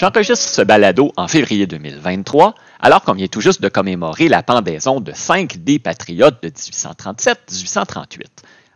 J'enregistre ce balado en février 2023, alors qu'on vient tout juste de commémorer la pendaison de cinq des patriotes de 1837-1838.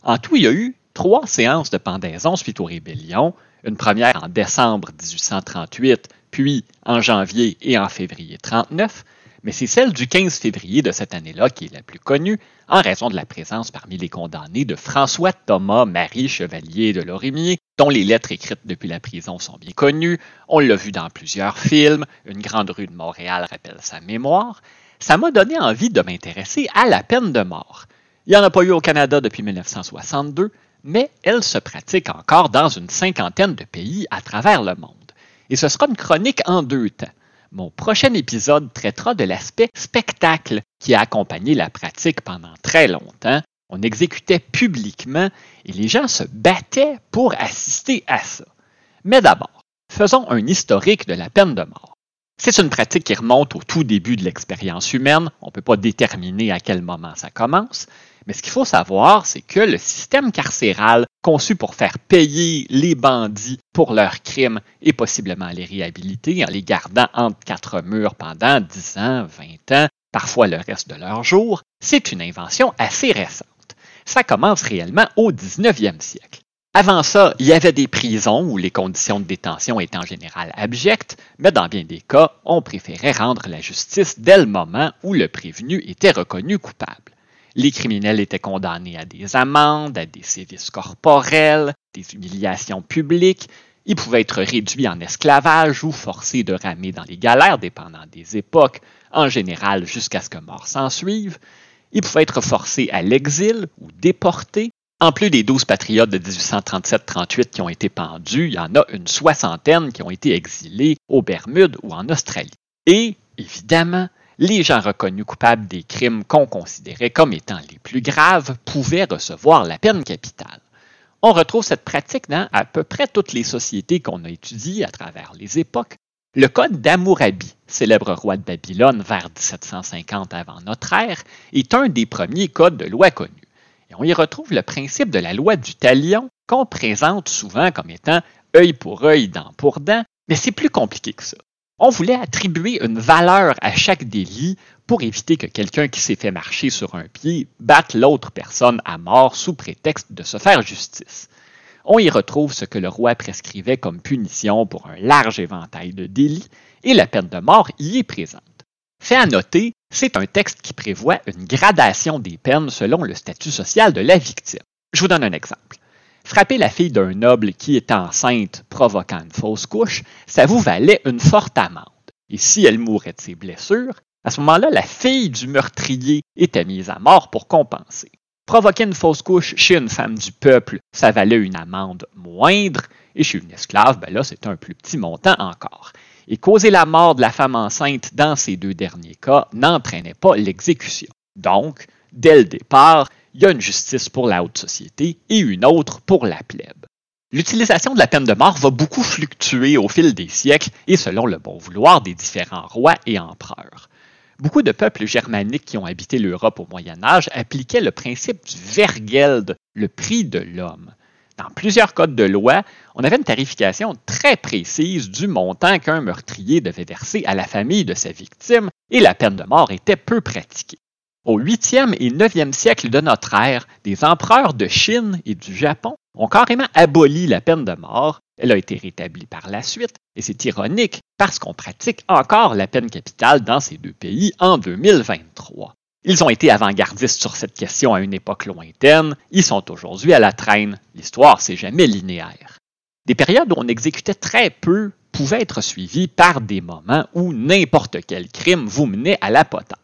En tout, il y a eu trois séances de pendaison suite aux rébellions, une première en décembre 1838, puis en janvier et en février 39, mais c'est celle du 15 février de cette année-là qui est la plus connue, en raison de la présence parmi les condamnés de François Thomas Marie Chevalier de Lorimier, dont les lettres écrites depuis la prison sont bien connues. On l'a vu dans plusieurs films, Une grande rue de Montréal rappelle sa mémoire. Ça m'a donné envie de m'intéresser à la peine de mort. Il n'y en a pas eu au Canada depuis 1962, mais elle se pratique encore dans une cinquantaine de pays à travers le monde. Et ce sera une chronique en deux temps. Mon prochain épisode traitera de l'aspect spectacle qui a accompagné la pratique pendant très longtemps. On exécutait publiquement et les gens se battaient pour assister à ça. Mais d'abord, faisons un historique de la peine de mort. C'est une pratique qui remonte au tout début de l'expérience humaine. On ne peut pas déterminer à quel moment ça commence, mais ce qu'il faut savoir, c'est que le système carcéral, conçu pour faire payer les bandits pour leurs crimes et possiblement les réhabiliter en les gardant entre quatre murs pendant 10 ans, 20 ans, parfois le reste de leur jour, c'est une invention assez récente. Ça commence réellement au 19e siècle. Avant ça, il y avait des prisons où les conditions de détention étaient en général abjectes, mais dans bien des cas, on préférait rendre la justice dès le moment où le prévenu était reconnu coupable. Les criminels étaient condamnés à des amendes, à des sévices corporels, des humiliations publiques. Ils pouvaient être réduits en esclavage ou forcés de ramer dans les galères, dépendant des époques, en général jusqu'à ce que mort s'ensuive. Ils pouvaient être forcés à l'exil ou déportés. En plus des 12 patriotes de 1837-38 qui ont été pendus, il y en a une soixantaine qui ont été exilés aux Bermudes ou en Australie. Et, évidemment, les gens reconnus coupables des crimes qu'on considérait comme étant les plus graves pouvaient recevoir la peine capitale. On retrouve cette pratique dans à peu près toutes les sociétés qu'on a étudiées à travers les époques. Le code d'Amourabi, célèbre roi de Babylone vers 1750 avant notre ère, est un des premiers codes de loi connus. Et on y retrouve le principe de la loi du talion qu'on présente souvent comme étant œil pour œil, dent pour dent, mais c'est plus compliqué que ça. On voulait attribuer une valeur à chaque délit pour éviter que quelqu'un qui s'est fait marcher sur un pied batte l'autre personne à mort sous prétexte de se faire justice. On y retrouve ce que le roi prescrivait comme punition pour un large éventail de délits et la peine de mort y est présente. Fait à noter, c'est un texte qui prévoit une gradation des peines selon le statut social de la victime. Je vous donne un exemple. Frapper la fille d'un noble qui est enceinte provoquant une fausse couche, ça vous valait une forte amende. Et si elle mourait de ses blessures, à ce moment-là, la fille du meurtrier était mise à mort pour compenser. Provoquer une fausse couche chez une femme du peuple, ça valait une amende moindre, et chez une esclave, ben là, c'est un plus petit montant encore. Et causer la mort de la femme enceinte dans ces deux derniers cas n'entraînait pas l'exécution. Donc, dès le départ, il y a une justice pour la haute société et une autre pour la plèbe. L'utilisation de la peine de mort va beaucoup fluctuer au fil des siècles et selon le bon vouloir des différents rois et empereurs. Beaucoup de peuples germaniques qui ont habité l'Europe au Moyen Âge appliquaient le principe du Vergeld, le prix de l'homme. Dans plusieurs codes de loi, on avait une tarification très précise du montant qu'un meurtrier devait verser à la famille de sa victime et la peine de mort était peu pratiquée. Au 8e et 9e siècle de notre ère, des empereurs de Chine et du Japon ont carrément aboli la peine de mort. Elle a été rétablie par la suite, et c'est ironique parce qu'on pratique encore la peine capitale dans ces deux pays en 2023. Ils ont été avant-gardistes sur cette question à une époque lointaine, ils sont aujourd'hui à la traîne. L'histoire, c'est jamais linéaire. Des périodes où on exécutait très peu pouvaient être suivies par des moments où n'importe quel crime vous menait à la potence.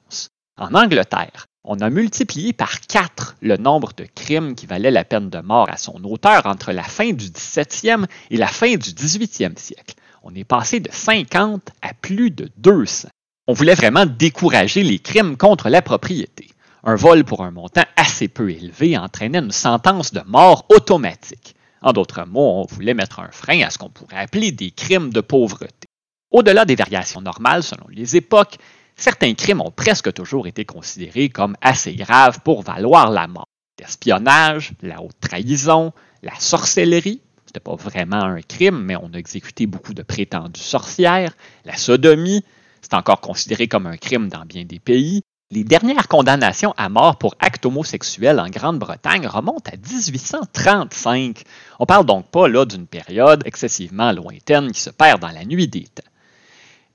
En Angleterre, on a multiplié par quatre le nombre de crimes qui valaient la peine de mort à son auteur entre la fin du 17e et la fin du 18e siècle. On est passé de 50 à plus de 200. On voulait vraiment décourager les crimes contre la propriété. Un vol pour un montant assez peu élevé entraînait une sentence de mort automatique. En d'autres mots, on voulait mettre un frein à ce qu'on pourrait appeler des crimes de pauvreté. Au-delà des variations normales selon les époques, certains crimes ont presque toujours été considérés comme assez graves pour valoir la mort. L'espionnage, la haute trahison, la sorcellerie, C'était pas vraiment un crime, mais on a exécuté beaucoup de prétendues sorcières. La sodomie, c'est encore considéré comme un crime dans bien des pays. Les dernières condamnations à mort pour actes homosexuels en Grande-Bretagne remontent à 1835. On parle donc pas là d'une période excessivement lointaine qui se perd dans la nuit des.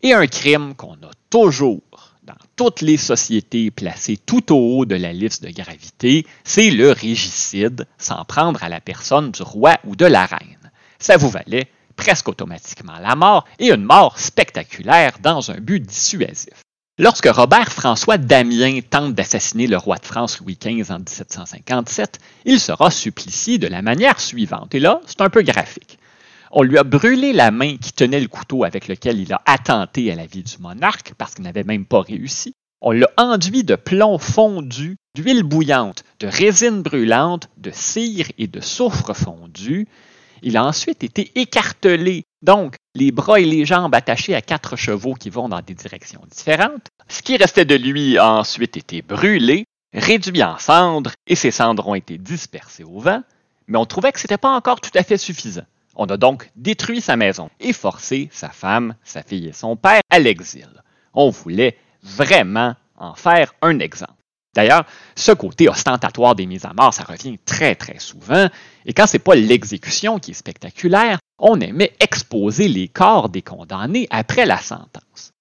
Et un crime qu'on a toujours dans toutes les sociétés placé tout au haut de la liste de gravité, c'est le régicide, s'en prendre à la personne du roi ou de la reine. Ça vous valait presque automatiquement la mort et une mort spectaculaire dans un but dissuasif. Lorsque Robert François Damien tente d'assassiner le roi de France Louis XV en 1757, il sera supplicié de la manière suivante. Et là, c'est un peu graphique. On lui a brûlé la main qui tenait le couteau avec lequel il a attenté à la vie du monarque parce qu'il n'avait même pas réussi. On l'a enduit de plomb fondu, d'huile bouillante, de résine brûlante, de cire et de soufre fondu. Il a ensuite été écartelé, donc les bras et les jambes attachés à quatre chevaux qui vont dans des directions différentes. Ce qui restait de lui a ensuite été brûlé, réduit en cendres, et ces cendres ont été dispersées au vent, mais on trouvait que ce n'était pas encore tout à fait suffisant. On a donc détruit sa maison et forcé sa femme, sa fille et son père à l'exil. On voulait vraiment en faire un exemple. D'ailleurs, ce côté ostentatoire des mises à mort, ça revient très très souvent, et quand c'est pas l'exécution qui est spectaculaire, on aimait exposer les corps des condamnés après la sentence.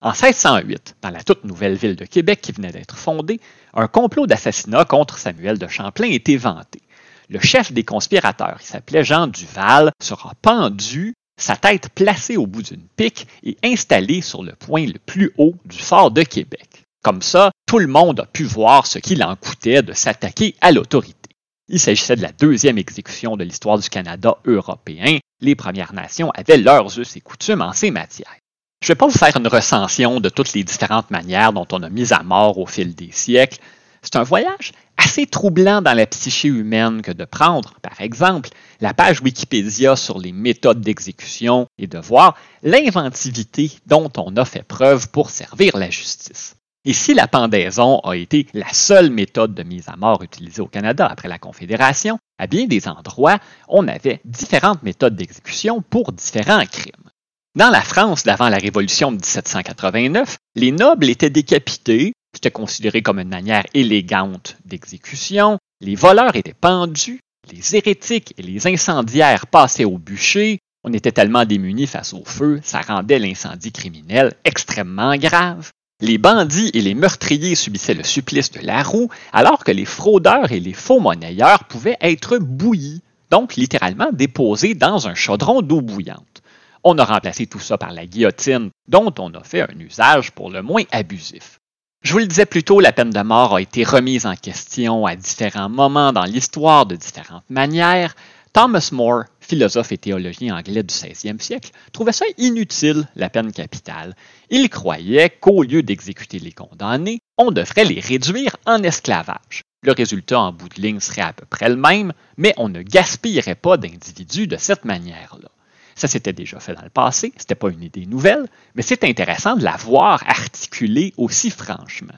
En 1608, dans la toute nouvelle ville de Québec qui venait d'être fondée, un complot d'assassinat contre Samuel de Champlain était vanté. Le chef des conspirateurs, qui s'appelait Jean Duval, sera pendu, sa tête placée au bout d'une pique et installée sur le point le plus haut du fort de Québec. Comme ça, tout le monde a pu voir ce qu'il en coûtait de s'attaquer à l'autorité. Il s'agissait de la deuxième exécution de l'histoire du Canada européen. Les Premières Nations avaient leurs us et coutumes en ces matières. Je ne vais pas vous faire une recension de toutes les différentes manières dont on a mis à mort au fil des siècles. C'est un voyage assez troublant dans la psyché humaine que de prendre, par exemple, la page Wikipédia sur les méthodes d'exécution et de voir l'inventivité dont on a fait preuve pour servir la justice. Et si la pendaison a été la seule méthode de mise à mort utilisée au Canada après la Confédération, à bien des endroits, on avait différentes méthodes d'exécution pour différents crimes. Dans la France d'avant la Révolution de 1789, les nobles étaient décapités, c'était considéré comme une manière élégante d'exécution, les voleurs étaient pendus, les hérétiques et les incendiaires passaient au bûcher, on était tellement démunis face au feu, ça rendait l'incendie criminel extrêmement grave. Les bandits et les meurtriers subissaient le supplice de la roue, alors que les fraudeurs et les faux monnayeurs pouvaient être bouillis, donc littéralement déposés dans un chaudron d'eau bouillante. On a remplacé tout ça par la guillotine, dont on a fait un usage pour le moins abusif. Je vous le disais plus tôt, la peine de mort a été remise en question à différents moments dans l'histoire de différentes manières. Thomas More, philosophe et théologien anglais du 16e siècle, trouvait ça inutile, la peine capitale. Il croyait qu'au lieu d'exécuter les condamnés, on devrait les réduire en esclavage. Le résultat en bout de ligne serait à peu près le même, mais on ne gaspillerait pas d'individus de cette manière-là. Ça s'était déjà fait dans le passé, ce n'était pas une idée nouvelle, mais c'est intéressant de la voir articulée aussi franchement.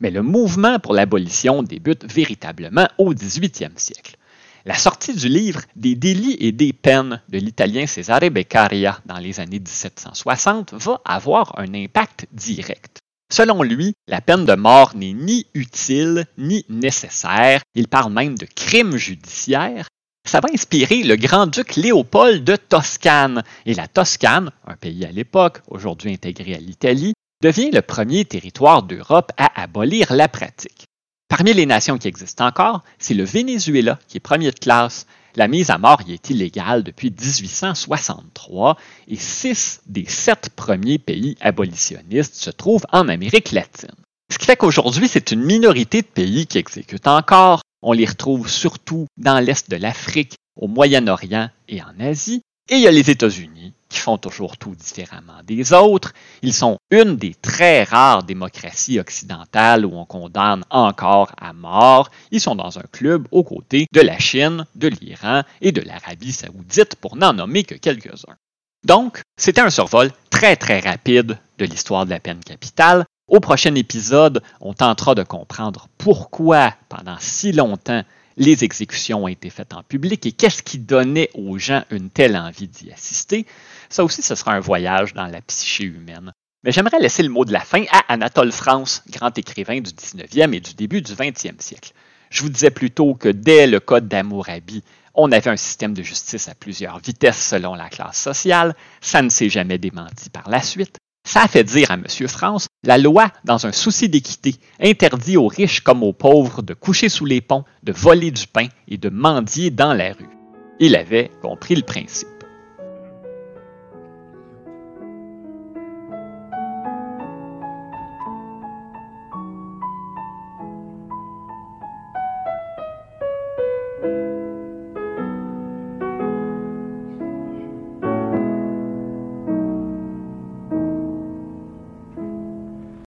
Mais le mouvement pour l'abolition débute véritablement au 18e siècle. La sortie du livre Des délits et des peines de l'italien Cesare Beccaria dans les années 1760 va avoir un impact direct. Selon lui, la peine de mort n'est ni utile ni nécessaire, il parle même de crime judiciaire, ça va inspirer le grand-duc Léopold de Toscane. Et la Toscane, un pays à l'époque, aujourd'hui intégré à l'Italie, devient le premier territoire d'Europe à abolir la pratique. Parmi les nations qui existent encore, c'est le Venezuela qui est premier de classe. La mise à mort y est illégale depuis 1863 et six des sept premiers pays abolitionnistes se trouvent en Amérique latine. Ce qui fait qu'aujourd'hui, c'est une minorité de pays qui exécutent encore, on les retrouve surtout dans l'Est de l'Afrique, au Moyen-Orient et en Asie. Et il y a les États-Unis, qui font toujours tout différemment des autres. Ils sont une des très rares démocraties occidentales où on condamne encore à mort. Ils sont dans un club aux côtés de la Chine, de l'Iran et de l'Arabie saoudite, pour n'en nommer que quelques-uns. Donc, c'était un survol très très rapide de l'histoire de la peine capitale, au prochain épisode, on tentera de comprendre pourquoi, pendant si longtemps, les exécutions ont été faites en public et qu'est-ce qui donnait aux gens une telle envie d'y assister, ça aussi, ce sera un voyage dans la psyché humaine. Mais j'aimerais laisser le mot de la fin à Anatole France, grand écrivain du 19e et du début du 20e siècle. Je vous disais plutôt que dès le Code d'Amourabi, on avait un système de justice à plusieurs vitesses selon la classe sociale, ça ne s'est jamais démenti par la suite. Ça a fait dire à M. France, la loi, dans un souci d'équité, interdit aux riches comme aux pauvres de coucher sous les ponts, de voler du pain et de mendier dans la rue. Il avait compris le principe.